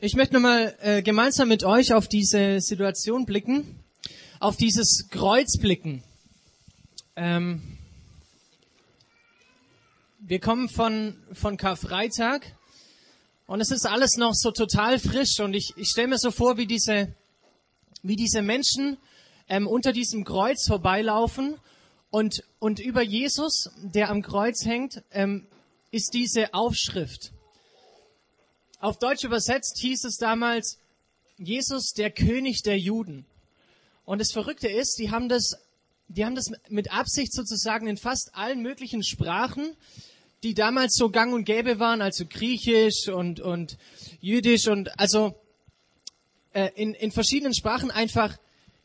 Ich möchte nochmal äh, gemeinsam mit euch auf diese Situation blicken, auf dieses Kreuz blicken. Ähm, wir kommen von, von Karfreitag und es ist alles noch so total frisch und ich, ich stelle mir so vor, wie diese, wie diese Menschen ähm, unter diesem Kreuz vorbeilaufen und, und über Jesus, der am Kreuz hängt, ähm, ist diese Aufschrift. Auf Deutsch übersetzt hieß es damals, Jesus, der König der Juden. Und das Verrückte ist, die haben das, die haben das mit Absicht sozusagen in fast allen möglichen Sprachen, die damals so gang und gäbe waren, also Griechisch und, und Jüdisch und also äh, in, in verschiedenen Sprachen einfach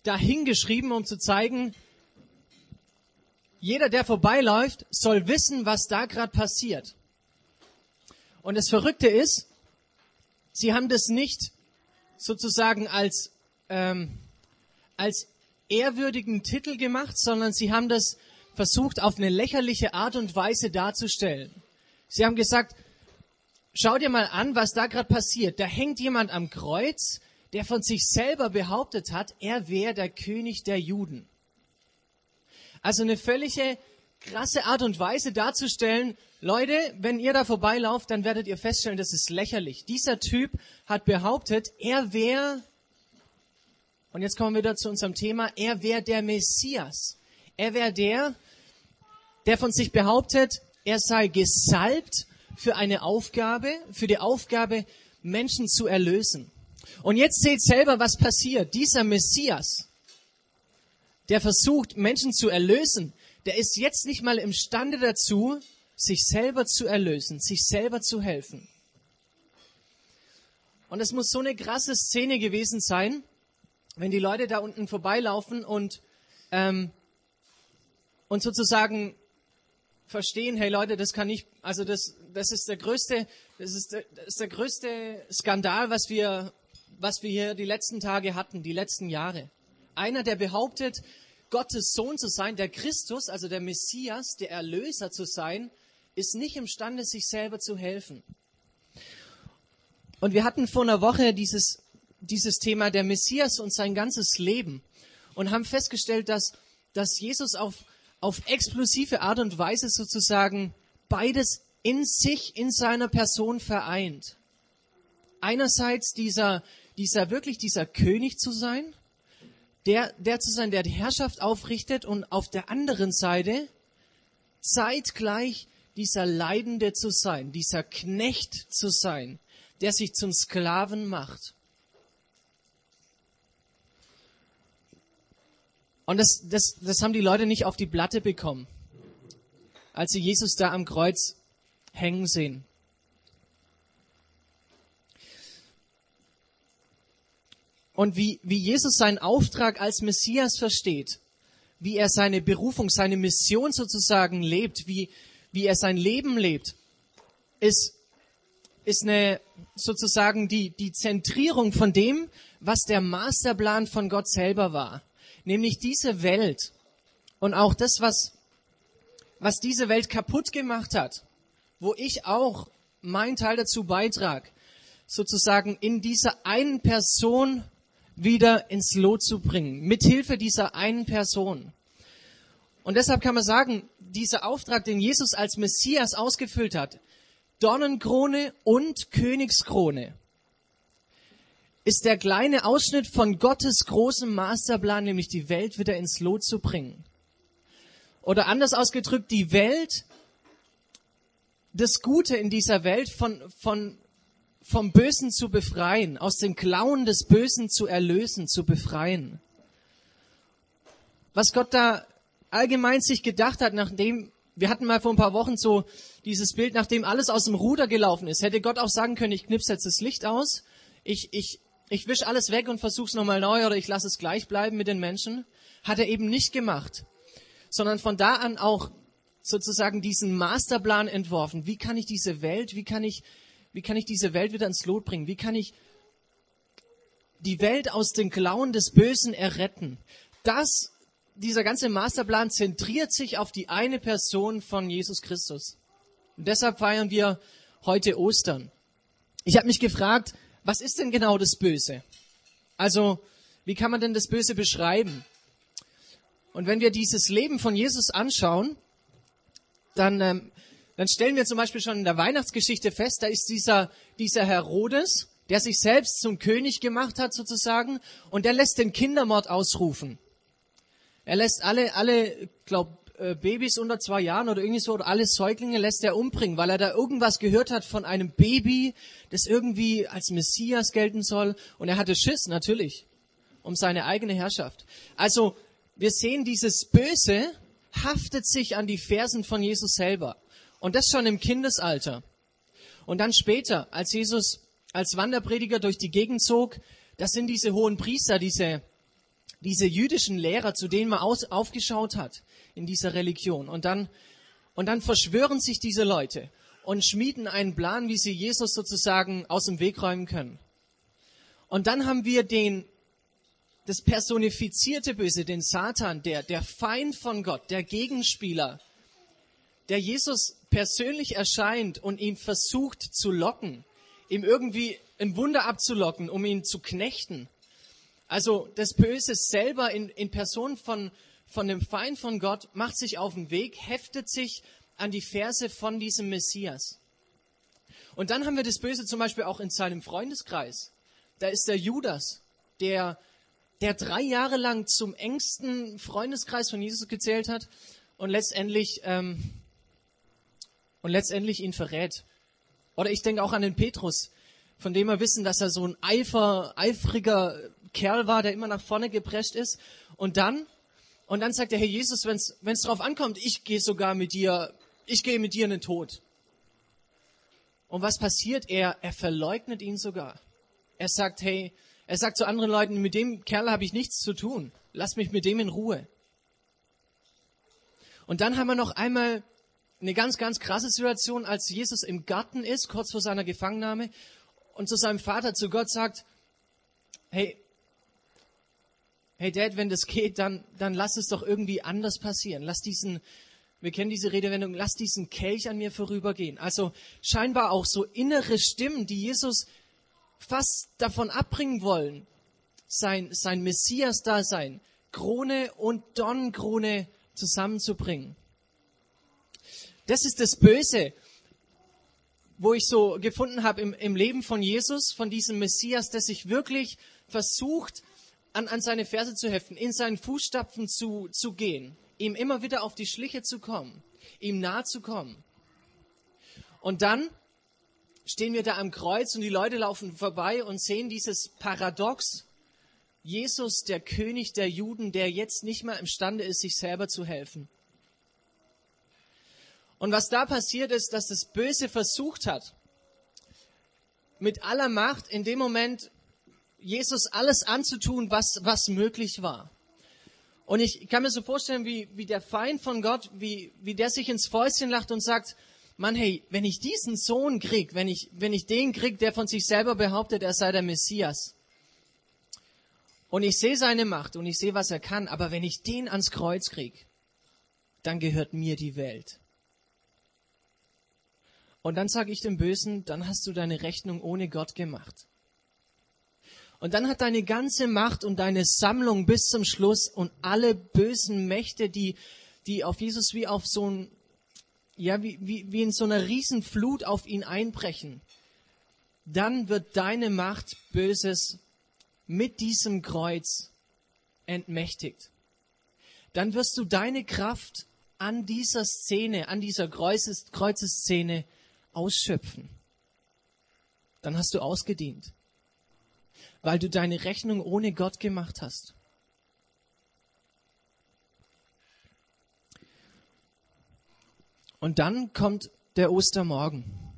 dahingeschrieben, um zu zeigen, jeder, der vorbeiläuft, soll wissen, was da gerade passiert. Und das Verrückte ist, Sie haben das nicht sozusagen als, ähm, als ehrwürdigen Titel gemacht, sondern sie haben das versucht auf eine lächerliche Art und Weise darzustellen. Sie haben gesagt, schau dir mal an, was da gerade passiert. Da hängt jemand am Kreuz, der von sich selber behauptet hat, er wäre der König der Juden. Also eine völlige krasse Art und Weise darzustellen, Leute, wenn ihr da vorbeilauft, dann werdet ihr feststellen, das ist lächerlich. Dieser Typ hat behauptet, er wäre, und jetzt kommen wir wieder zu unserem Thema, er wäre der Messias. Er wäre der, der von sich behauptet, er sei gesalbt für eine Aufgabe, für die Aufgabe, Menschen zu erlösen. Und jetzt seht selber, was passiert. Dieser Messias, der versucht, Menschen zu erlösen, der ist jetzt nicht mal imstande dazu, sich selber zu erlösen, sich selber zu helfen. Und es muss so eine krasse Szene gewesen sein, wenn die Leute da unten vorbeilaufen und, ähm, und sozusagen verstehen, hey Leute, das kann nicht, also das, das ist der größte, das ist der, das ist der größte Skandal, was wir, was wir hier die letzten Tage hatten, die letzten Jahre. Einer, der behauptet, Gottes Sohn zu sein, der Christus, also der Messias, der Erlöser zu sein, ist nicht imstande, sich selber zu helfen. Und wir hatten vor einer Woche dieses, dieses Thema der Messias und sein ganzes Leben und haben festgestellt, dass, dass Jesus auf, auf explosive Art und Weise sozusagen beides in sich, in seiner Person vereint. Einerseits dieser, dieser wirklich dieser König zu sein der, der zu sein, der die Herrschaft aufrichtet und auf der anderen Seite zeitgleich dieser Leidende zu sein, dieser Knecht zu sein, der sich zum Sklaven macht. Und das, das, das haben die Leute nicht auf die Platte bekommen, als sie Jesus da am Kreuz hängen sehen. Und wie, wie Jesus seinen Auftrag als Messias versteht, wie er seine Berufung, seine Mission sozusagen lebt, wie, wie er sein Leben lebt, ist, ist eine, sozusagen die, die Zentrierung von dem, was der Masterplan von Gott selber war. Nämlich diese Welt und auch das, was, was diese Welt kaputt gemacht hat, wo ich auch meinen Teil dazu beitrag, sozusagen in dieser einen Person wieder ins Lot zu bringen, mithilfe dieser einen Person. Und deshalb kann man sagen, dieser Auftrag, den Jesus als Messias ausgefüllt hat, Dornenkrone und Königskrone, ist der kleine Ausschnitt von Gottes großem Masterplan, nämlich die Welt wieder ins Lot zu bringen. Oder anders ausgedrückt, die Welt, das Gute in dieser Welt von, von vom Bösen zu befreien, aus den Klauen des Bösen zu erlösen, zu befreien. Was Gott da allgemein sich gedacht hat, nachdem, wir hatten mal vor ein paar Wochen so dieses Bild, nachdem alles aus dem Ruder gelaufen ist, hätte Gott auch sagen können, ich knipse jetzt das Licht aus, ich, ich, ich wisch alles weg und versuch's nochmal neu oder ich lasse es gleich bleiben mit den Menschen. Hat er eben nicht gemacht, sondern von da an auch sozusagen diesen Masterplan entworfen. Wie kann ich diese Welt, wie kann ich wie kann ich diese Welt wieder ins Lot bringen? Wie kann ich die Welt aus den Klauen des Bösen erretten? Das, dieser ganze Masterplan zentriert sich auf die eine Person von Jesus Christus. Und deshalb feiern wir heute Ostern. Ich habe mich gefragt, was ist denn genau das Böse? Also, wie kann man denn das Böse beschreiben? Und wenn wir dieses Leben von Jesus anschauen, dann, ähm, dann stellen wir zum Beispiel schon in der Weihnachtsgeschichte fest, da ist dieser, dieser Herodes, der sich selbst zum König gemacht hat sozusagen, und der lässt den Kindermord ausrufen. Er lässt alle, alle, glaub, äh, Babys unter zwei Jahren oder irgendwie so, oder alle Säuglinge lässt er umbringen, weil er da irgendwas gehört hat von einem Baby, das irgendwie als Messias gelten soll. Und er hatte Schiss, natürlich, um seine eigene Herrschaft. Also, wir sehen, dieses Böse haftet sich an die Fersen von Jesus selber. Und das schon im Kindesalter. Und dann später, als Jesus als Wanderprediger durch die Gegend zog, das sind diese hohen Priester, diese, diese jüdischen Lehrer, zu denen man aus, aufgeschaut hat in dieser Religion. Und dann, und dann verschwören sich diese Leute und schmieden einen Plan, wie sie Jesus sozusagen aus dem Weg räumen können. Und dann haben wir den, das personifizierte Böse, den Satan, der, der Feind von Gott, der Gegenspieler, der Jesus persönlich erscheint und ihn versucht zu locken, ihm irgendwie ein Wunder abzulocken, um ihn zu knechten. Also das Böse selber in, in Person von, von dem Feind von Gott macht sich auf den Weg, heftet sich an die Verse von diesem Messias. Und dann haben wir das Böse zum Beispiel auch in seinem Freundeskreis. Da ist der Judas, der, der drei Jahre lang zum engsten Freundeskreis von Jesus gezählt hat und letztendlich, ähm, und letztendlich ihn verrät. Oder ich denke auch an den Petrus, von dem wir wissen, dass er so ein eifer, eifriger Kerl war, der immer nach vorne geprescht ist. Und dann und dann sagt der Herr Jesus, wenn es drauf ankommt, ich gehe sogar mit dir, ich gehe mit dir in den Tod. Und was passiert? Er, er verleugnet ihn sogar. Er sagt, hey, er sagt zu anderen Leuten, mit dem Kerl habe ich nichts zu tun. Lass mich mit dem in Ruhe. Und dann haben wir noch einmal eine ganz, ganz krasse Situation, als Jesus im Garten ist, kurz vor seiner Gefangennahme, und zu seinem Vater, zu Gott sagt, hey, hey Dad, wenn das geht, dann, dann lass es doch irgendwie anders passieren. Lass diesen, wir kennen diese Redewendung, lass diesen Kelch an mir vorübergehen. Also scheinbar auch so innere Stimmen, die Jesus fast davon abbringen wollen, sein, sein Messias-Dasein, Krone und Dornenkrone zusammenzubringen. Das ist das Böse, wo ich so gefunden habe im, im Leben von Jesus, von diesem Messias, der sich wirklich versucht, an, an seine Verse zu heften, in seinen Fußstapfen zu, zu gehen, ihm immer wieder auf die Schliche zu kommen, ihm nahe zu kommen. Und dann stehen wir da am Kreuz und die Leute laufen vorbei und sehen dieses Paradox. Jesus, der König der Juden, der jetzt nicht mehr imstande ist, sich selber zu helfen. Und was da passiert ist, dass das Böse versucht hat, mit aller Macht in dem Moment Jesus alles anzutun, was, was möglich war. Und ich kann mir so vorstellen, wie, wie der Feind von Gott, wie, wie der sich ins Fäustchen lacht und sagt, Mann, hey, wenn ich diesen Sohn krieg, wenn ich, wenn ich den krieg, der von sich selber behauptet, er sei der Messias, und ich sehe seine Macht und ich sehe, was er kann, aber wenn ich den ans Kreuz krieg, dann gehört mir die Welt. Und dann sage ich dem Bösen, dann hast du deine Rechnung ohne Gott gemacht. Und dann hat deine ganze Macht und deine Sammlung bis zum Schluss und alle bösen Mächte, die, die auf Jesus wie auf so ein, ja, wie, wie, wie in so einer Riesenflut auf ihn einbrechen, dann wird deine Macht Böses mit diesem Kreuz entmächtigt. Dann wirst du deine Kraft an dieser Szene, an dieser Kreuzes, Kreuzeszene ausschöpfen. Dann hast du ausgedient weil du deine Rechnung ohne Gott gemacht hast. Und dann kommt der Ostermorgen.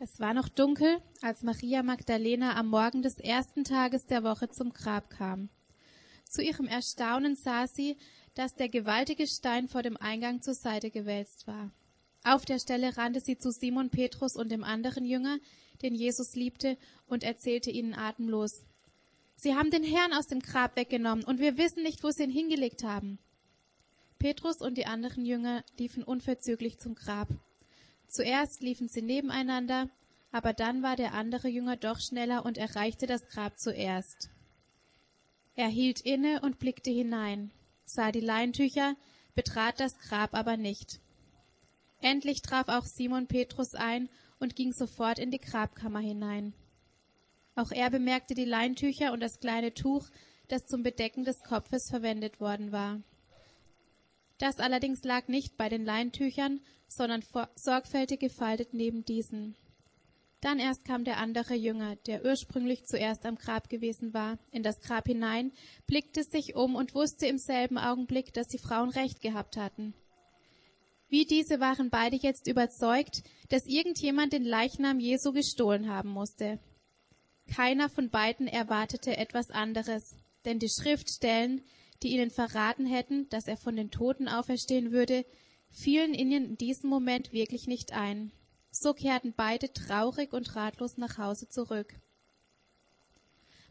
Es war noch dunkel, als Maria Magdalena am Morgen des ersten Tages der Woche zum Grab kam. Zu ihrem Erstaunen sah sie, dass der gewaltige Stein vor dem Eingang zur Seite gewälzt war. Auf der Stelle rannte sie zu Simon Petrus und dem anderen Jünger, den Jesus liebte, und erzählte ihnen atemlos. Sie haben den Herrn aus dem Grab weggenommen, und wir wissen nicht, wo sie ihn hingelegt haben. Petrus und die anderen Jünger liefen unverzüglich zum Grab. Zuerst liefen sie nebeneinander, aber dann war der andere Jünger doch schneller und erreichte das Grab zuerst. Er hielt inne und blickte hinein, sah die Leintücher, betrat das Grab aber nicht. Endlich traf auch Simon Petrus ein und ging sofort in die Grabkammer hinein. Auch er bemerkte die Leintücher und das kleine Tuch, das zum Bedecken des Kopfes verwendet worden war. Das allerdings lag nicht bei den Leintüchern, sondern sorgfältig gefaltet neben diesen. Dann erst kam der andere Jünger, der ursprünglich zuerst am Grab gewesen war, in das Grab hinein, blickte sich um und wusste im selben Augenblick, dass die Frauen recht gehabt hatten. Wie diese waren beide jetzt überzeugt, dass irgendjemand den Leichnam Jesu gestohlen haben musste. Keiner von beiden erwartete etwas anderes, denn die Schriftstellen, die ihnen verraten hätten, dass er von den Toten auferstehen würde, fielen ihnen in diesem Moment wirklich nicht ein. So kehrten beide traurig und ratlos nach Hause zurück.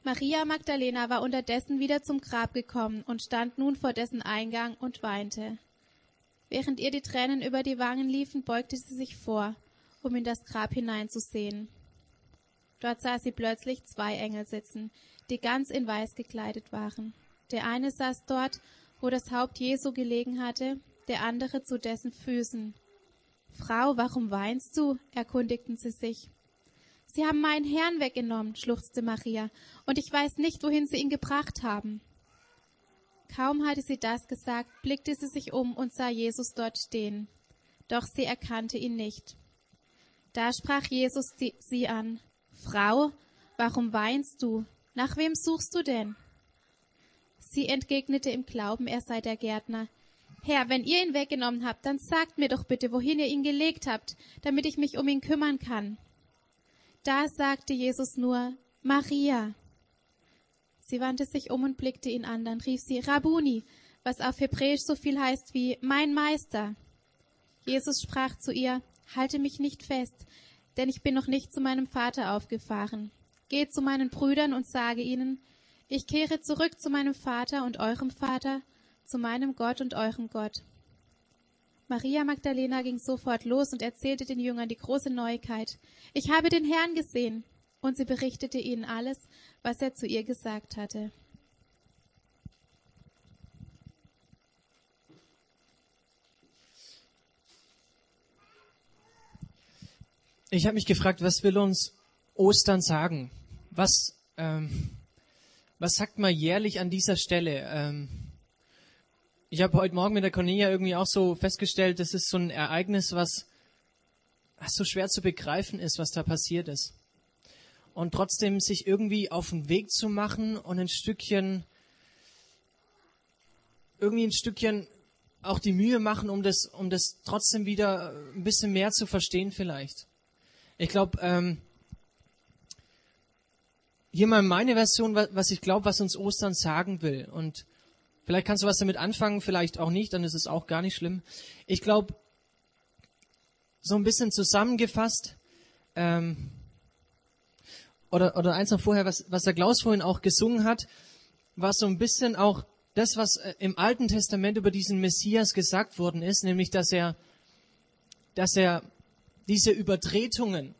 Maria Magdalena war unterdessen wieder zum Grab gekommen und stand nun vor dessen Eingang und weinte. Während ihr die Tränen über die Wangen liefen, beugte sie sich vor, um in das Grab hineinzusehen. Dort sah sie plötzlich zwei Engel sitzen, die ganz in Weiß gekleidet waren. Der eine saß dort, wo das Haupt Jesu gelegen hatte, der andere zu dessen Füßen. Frau, warum weinst du? erkundigten sie sich. Sie haben meinen Herrn weggenommen, schluchzte Maria, und ich weiß nicht, wohin sie ihn gebracht haben. Kaum hatte sie das gesagt, blickte sie sich um und sah Jesus dort stehen. Doch sie erkannte ihn nicht. Da sprach Jesus sie an. Frau, warum weinst du? Nach wem suchst du denn? Sie entgegnete im Glauben, er sei der Gärtner. Herr, wenn ihr ihn weggenommen habt, dann sagt mir doch bitte, wohin ihr ihn gelegt habt, damit ich mich um ihn kümmern kann. Da sagte Jesus nur, Maria. Sie wandte sich um und blickte ihn an, dann rief sie Rabuni, was auf Hebräisch so viel heißt wie mein Meister. Jesus sprach zu ihr, halte mich nicht fest, denn ich bin noch nicht zu meinem Vater aufgefahren. Geh zu meinen Brüdern und sage ihnen, ich kehre zurück zu meinem Vater und eurem Vater, zu meinem Gott und eurem Gott. Maria Magdalena ging sofort los und erzählte den Jüngern die große Neuigkeit. Ich habe den Herrn gesehen. Und sie berichtete ihnen alles, was er zu ihr gesagt hatte. Ich habe mich gefragt, was will uns Ostern sagen? Was, ähm, was sagt man jährlich an dieser Stelle? Ähm, ich habe heute Morgen mit der Cornelia irgendwie auch so festgestellt, das ist so ein Ereignis, was, was so schwer zu begreifen ist, was da passiert ist und trotzdem sich irgendwie auf den Weg zu machen und ein Stückchen, irgendwie ein Stückchen auch die Mühe machen, um das, um das trotzdem wieder ein bisschen mehr zu verstehen vielleicht. Ich glaube, ähm, hier mal meine Version, was ich glaube, was uns Ostern sagen will. Und vielleicht kannst du was damit anfangen, vielleicht auch nicht, dann ist es auch gar nicht schlimm. Ich glaube, so ein bisschen zusammengefasst, ähm, oder, oder eins noch vorher, was, was der Klaus vorhin auch gesungen hat, war so ein bisschen auch das, was äh, im Alten Testament über diesen Messias gesagt worden ist, nämlich, dass er, dass er diese Übertretungen,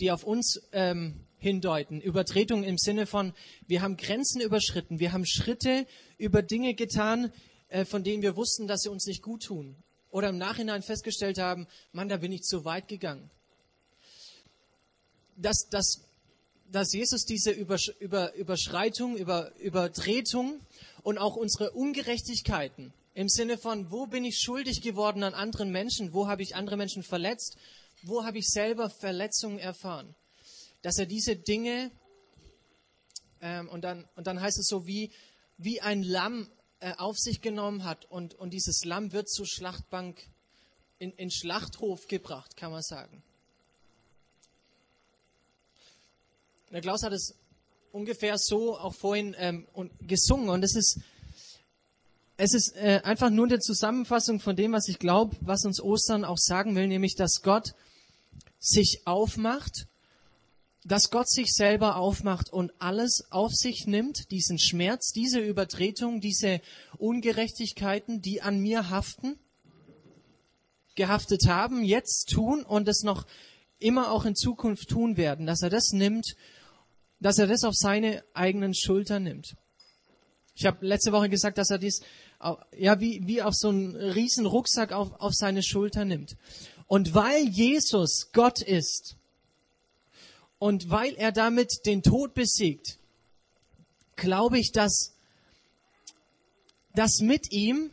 die auf uns ähm, hindeuten, Übertretungen im Sinne von, wir haben Grenzen überschritten, wir haben Schritte über Dinge getan, äh, von denen wir wussten, dass sie uns nicht gut tun. Oder im Nachhinein festgestellt haben, Mann, da bin ich zu weit gegangen. Das, das dass Jesus diese Übersch Über Überschreitung, Über Übertretung und auch unsere Ungerechtigkeiten im Sinne von, wo bin ich schuldig geworden an anderen Menschen, wo habe ich andere Menschen verletzt, wo habe ich selber Verletzungen erfahren, dass er diese Dinge ähm, und, dann, und dann heißt es so wie, wie ein Lamm äh, auf sich genommen hat und, und dieses Lamm wird zur Schlachtbank in, in Schlachthof gebracht, kann man sagen. Der Klaus hat es ungefähr so auch vorhin ähm, gesungen und es ist, es ist äh, einfach nur eine Zusammenfassung von dem, was ich glaube, was uns Ostern auch sagen will, nämlich, dass Gott sich aufmacht, dass Gott sich selber aufmacht und alles auf sich nimmt, diesen Schmerz, diese Übertretung, diese Ungerechtigkeiten, die an mir haften, gehaftet haben, jetzt tun und es noch immer auch in Zukunft tun werden, dass er das nimmt, dass er das auf seine eigenen Schultern nimmt. Ich habe letzte Woche gesagt, dass er dies ja wie, wie auf so einen riesen Rucksack auf, auf seine Schulter nimmt. Und weil Jesus Gott ist und weil er damit den Tod besiegt, glaube ich, dass, dass mit ihm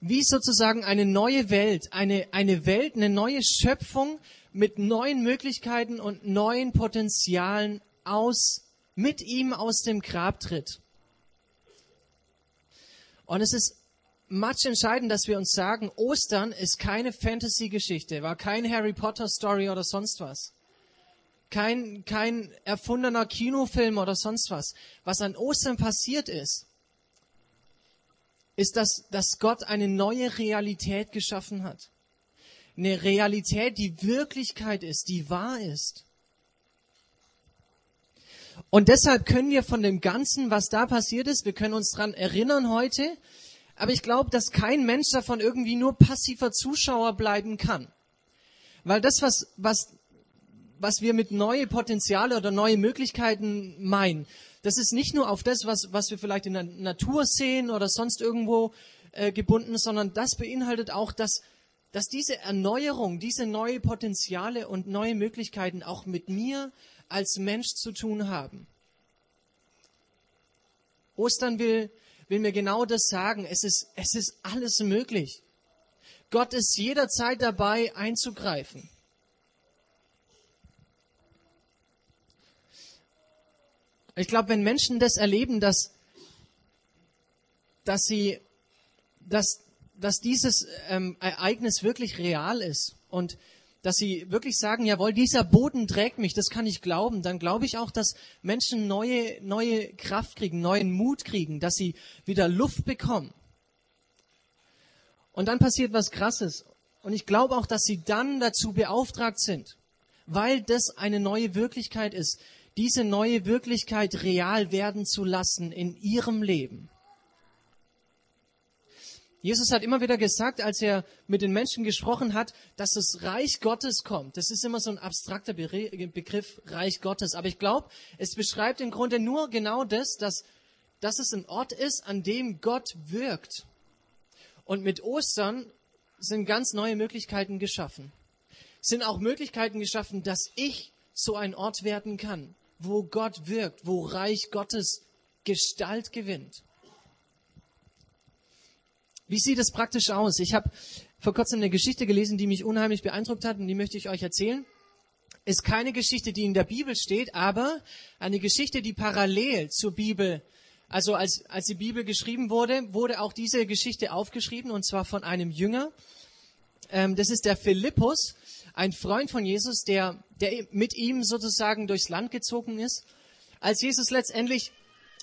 wie sozusagen eine neue Welt, eine, eine Welt, eine neue Schöpfung mit neuen Möglichkeiten und neuen Potenzialen aus, mit ihm aus dem Grab tritt. Und es ist much entscheidend, dass wir uns sagen, Ostern ist keine Fantasy-Geschichte, war kein Harry Potter-Story oder sonst was. Kein, kein erfundener Kinofilm oder sonst was. Was an Ostern passiert ist, ist, dass, dass Gott eine neue Realität geschaffen hat. Eine Realität, die Wirklichkeit ist, die wahr ist. Und deshalb können wir von dem Ganzen, was da passiert ist, wir können uns dran erinnern heute, aber ich glaube, dass kein Mensch davon irgendwie nur passiver Zuschauer bleiben kann. Weil das, was, was, was wir mit neue Potenziale oder neue Möglichkeiten meinen, das ist nicht nur auf das, was, was wir vielleicht in der Natur sehen oder sonst irgendwo äh, gebunden, sondern das beinhaltet auch, dass, dass diese Erneuerung, diese neue Potenziale und neue Möglichkeiten auch mit mir als Mensch zu tun haben. Ostern will, will mir genau das sagen. Es ist, es ist alles möglich. Gott ist jederzeit dabei einzugreifen. Ich glaube, wenn Menschen das erleben, dass, dass sie, dass, dass dieses ähm, Ereignis wirklich real ist und dass sie wirklich sagen, jawohl, dieser Boden trägt mich, das kann ich glauben, dann glaube ich auch, dass Menschen neue, neue Kraft kriegen, neuen Mut kriegen, dass sie wieder Luft bekommen. Und dann passiert was Krasses. Und ich glaube auch, dass sie dann dazu beauftragt sind, weil das eine neue Wirklichkeit ist, diese neue Wirklichkeit real werden zu lassen in ihrem Leben. Jesus hat immer wieder gesagt, als er mit den Menschen gesprochen hat, dass das Reich Gottes kommt. Das ist immer so ein abstrakter Begriff, Reich Gottes. Aber ich glaube, es beschreibt im Grunde nur genau das, dass, dass es ein Ort ist, an dem Gott wirkt. Und mit Ostern sind ganz neue Möglichkeiten geschaffen. Sind auch Möglichkeiten geschaffen, dass ich so ein Ort werden kann, wo Gott wirkt, wo Reich Gottes Gestalt gewinnt. Wie sieht es praktisch aus? Ich habe vor kurzem eine Geschichte gelesen, die mich unheimlich beeindruckt hat und die möchte ich euch erzählen. Ist keine Geschichte, die in der Bibel steht, aber eine Geschichte, die parallel zur Bibel, also als, als die Bibel geschrieben wurde, wurde auch diese Geschichte aufgeschrieben und zwar von einem Jünger. Ähm, das ist der Philippus, ein Freund von Jesus, der, der mit ihm sozusagen durchs Land gezogen ist. Als Jesus letztendlich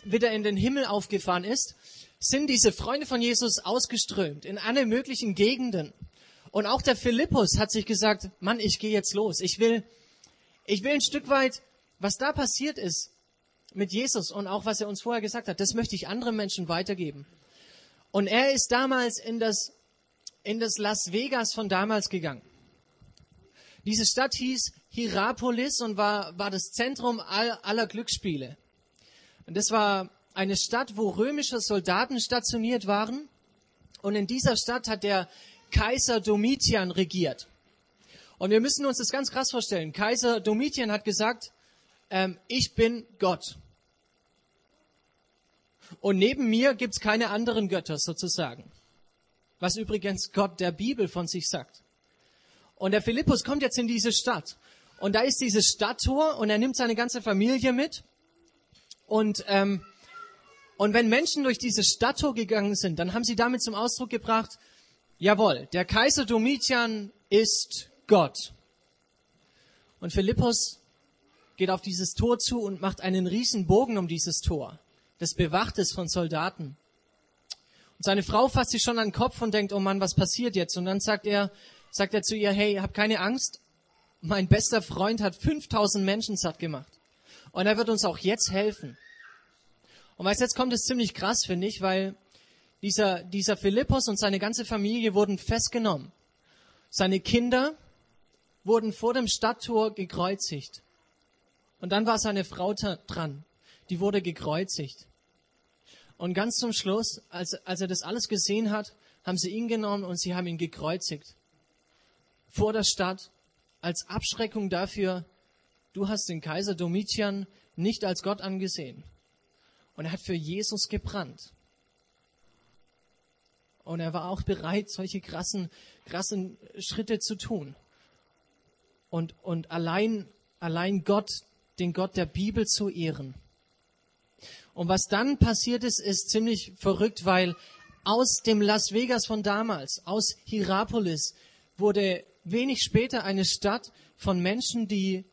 wieder in den Himmel aufgefahren ist, sind diese Freunde von Jesus ausgeströmt in alle möglichen Gegenden. Und auch der Philippus hat sich gesagt, Mann, ich gehe jetzt los. Ich will, ich will ein Stück weit, was da passiert ist mit Jesus und auch was er uns vorher gesagt hat, das möchte ich anderen Menschen weitergeben. Und er ist damals in das, in das Las Vegas von damals gegangen. Diese Stadt hieß Hierapolis und war, war das Zentrum all, aller Glücksspiele. Und das war eine Stadt, wo römische Soldaten stationiert waren. Und in dieser Stadt hat der Kaiser Domitian regiert. Und wir müssen uns das ganz krass vorstellen. Kaiser Domitian hat gesagt, ähm, ich bin Gott. Und neben mir gibt's keine anderen Götter sozusagen. Was übrigens Gott der Bibel von sich sagt. Und der Philippus kommt jetzt in diese Stadt. Und da ist dieses Stadttor und er nimmt seine ganze Familie mit. Und ähm, und wenn Menschen durch diese Stadttor gegangen sind, dann haben sie damit zum Ausdruck gebracht, jawohl, der Kaiser Domitian ist Gott. Und Philippus geht auf dieses Tor zu und macht einen riesen Bogen um dieses Tor. Das bewacht ist von Soldaten. Und Seine Frau fasst sich schon an den Kopf und denkt, oh Mann, was passiert jetzt? Und dann sagt er, sagt er zu ihr, hey, hab keine Angst. Mein bester Freund hat 5000 Menschen satt gemacht. Und er wird uns auch jetzt helfen. Und weißt, jetzt kommt es ziemlich krass, finde ich, weil dieser, dieser Philippus und seine ganze Familie wurden festgenommen. Seine Kinder wurden vor dem Stadttor gekreuzigt. Und dann war seine Frau dran. Die wurde gekreuzigt. Und ganz zum Schluss, als, als er das alles gesehen hat, haben sie ihn genommen und sie haben ihn gekreuzigt. Vor der Stadt, als Abschreckung dafür, du hast den Kaiser Domitian nicht als Gott angesehen. Und er hat für Jesus gebrannt. Und er war auch bereit, solche krassen, krassen Schritte zu tun. Und, und allein, allein Gott, den Gott der Bibel zu ehren. Und was dann passiert ist, ist ziemlich verrückt, weil aus dem Las Vegas von damals, aus Hierapolis, wurde wenig später eine Stadt von Menschen, die,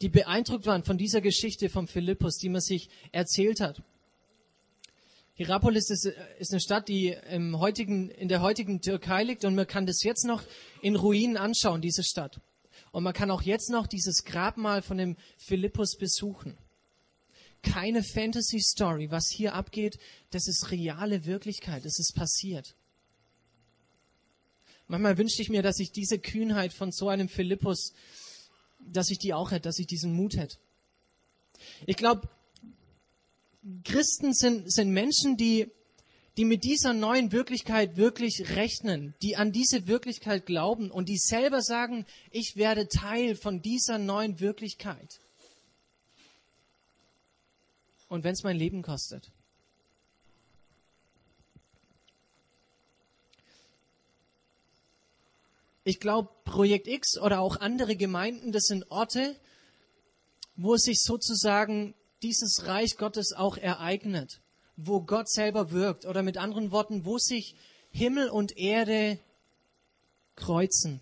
die beeindruckt waren von dieser Geschichte von Philippus, die man sich erzählt hat. Hierapolis ist, ist eine Stadt, die im heutigen, in der heutigen Türkei liegt und man kann das jetzt noch in Ruinen anschauen, diese Stadt. Und man kann auch jetzt noch dieses Grabmal von dem Philippus besuchen. Keine Fantasy-Story. Was hier abgeht, das ist reale Wirklichkeit. Das ist passiert. Manchmal wünschte ich mir, dass ich diese Kühnheit von so einem Philippus, dass ich die auch hätte, dass ich diesen Mut hätte. Ich glaube, Christen sind, sind Menschen, die, die mit dieser neuen Wirklichkeit wirklich rechnen, die an diese Wirklichkeit glauben und die selber sagen, ich werde Teil von dieser neuen Wirklichkeit. Und wenn es mein Leben kostet. Ich glaube, Projekt X oder auch andere Gemeinden, das sind Orte, wo sich sozusagen dieses Reich Gottes auch ereignet, wo Gott selber wirkt oder mit anderen Worten, wo sich Himmel und Erde kreuzen.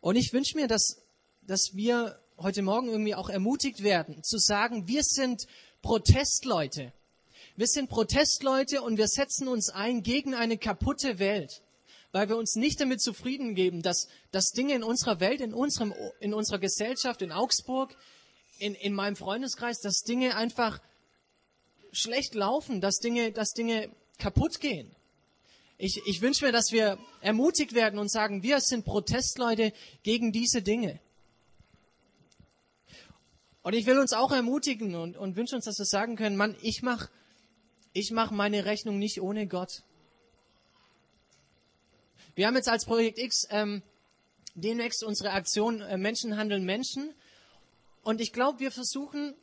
Und ich wünsche mir, dass, dass wir heute Morgen irgendwie auch ermutigt werden, zu sagen, wir sind Protestleute. Wir sind Protestleute und wir setzen uns ein gegen eine kaputte Welt weil wir uns nicht damit zufrieden geben, dass, dass Dinge in unserer Welt, in, unserem, in unserer Gesellschaft, in Augsburg, in, in meinem Freundeskreis, dass Dinge einfach schlecht laufen, dass Dinge, dass Dinge kaputt gehen. Ich, ich wünsche mir, dass wir ermutigt werden und sagen, wir sind Protestleute gegen diese Dinge. Und ich will uns auch ermutigen und, und wünsche uns, dass wir sagen können, Mann, ich mach, ich mach meine Rechnung nicht ohne Gott. Wir haben jetzt als Projekt X ähm, demnächst unsere Aktion äh, Menschen handeln Menschen. Und ich glaube, wir versuchen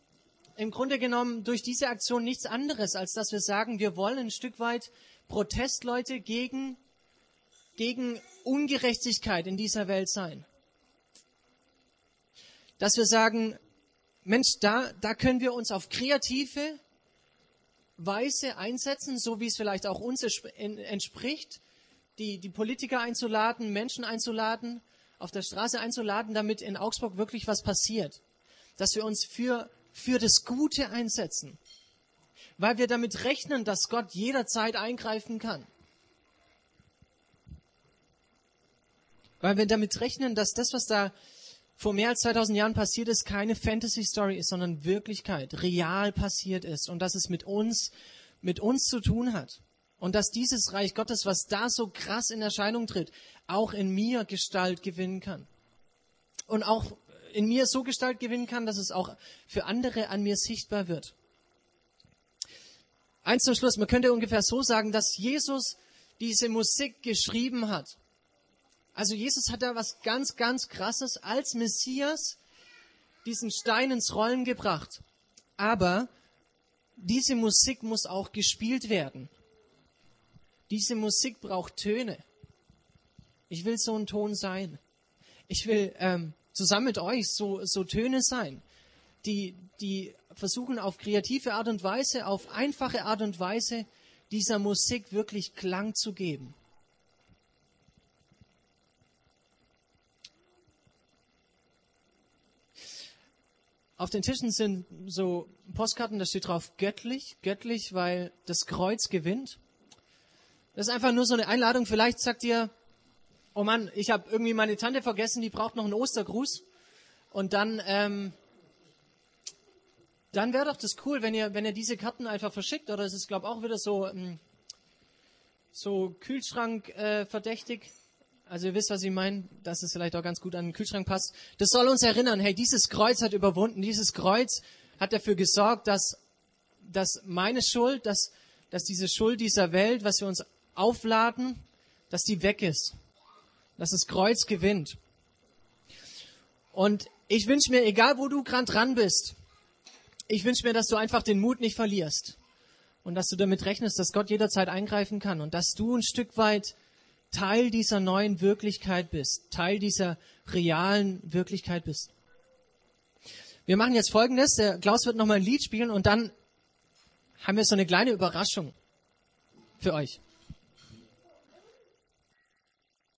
im Grunde genommen durch diese Aktion nichts anderes, als dass wir sagen, wir wollen ein Stück weit Protestleute gegen, gegen Ungerechtigkeit in dieser Welt sein. Dass wir sagen, Mensch, da, da können wir uns auf kreative Weise einsetzen, so wie es vielleicht auch uns entspricht, die, die Politiker einzuladen, Menschen einzuladen, auf der Straße einzuladen, damit in Augsburg wirklich was passiert. Dass wir uns für, für das Gute einsetzen. Weil wir damit rechnen, dass Gott jederzeit eingreifen kann. Weil wir damit rechnen, dass das, was da vor mehr als 2000 Jahren passiert ist, keine Fantasy-Story ist, sondern Wirklichkeit, real passiert ist und dass es mit uns, mit uns zu tun hat. Und dass dieses Reich Gottes, was da so krass in Erscheinung tritt, auch in mir Gestalt gewinnen kann. Und auch in mir so Gestalt gewinnen kann, dass es auch für andere an mir sichtbar wird. Eins zum Schluss, man könnte ungefähr so sagen, dass Jesus diese Musik geschrieben hat. Also Jesus hat da was ganz, ganz Krasses als Messias diesen Stein ins Rollen gebracht. Aber diese Musik muss auch gespielt werden. Diese Musik braucht Töne. Ich will so ein Ton sein. Ich will ähm, zusammen mit euch so, so Töne sein, die, die versuchen auf kreative Art und Weise, auf einfache Art und Weise dieser Musik wirklich Klang zu geben. Auf den Tischen sind so Postkarten, da steht drauf göttlich, göttlich, weil das Kreuz gewinnt. Das ist einfach nur so eine Einladung. Vielleicht sagt ihr, oh Mann, ich habe irgendwie meine Tante vergessen, die braucht noch einen Ostergruß. Und dann, ähm, dann wäre doch das cool, wenn ihr, wenn ihr diese Karten einfach verschickt. Oder es ist, glaube auch wieder so, ähm, so Kühlschrank äh, verdächtig. Also ihr wisst, was ich meine, dass es vielleicht auch ganz gut an den Kühlschrank passt. Das soll uns erinnern, hey, dieses Kreuz hat überwunden, dieses Kreuz hat dafür gesorgt, dass, dass meine Schuld, dass, dass diese Schuld dieser Welt, was wir uns aufladen, dass die weg ist. Dass das Kreuz gewinnt. Und ich wünsche mir, egal wo du gerade dran bist, ich wünsche mir, dass du einfach den Mut nicht verlierst. Und dass du damit rechnest, dass Gott jederzeit eingreifen kann und dass du ein Stück weit Teil dieser neuen Wirklichkeit bist, Teil dieser realen Wirklichkeit bist. Wir machen jetzt Folgendes. Der Klaus wird nochmal ein Lied spielen und dann haben wir so eine kleine Überraschung für euch.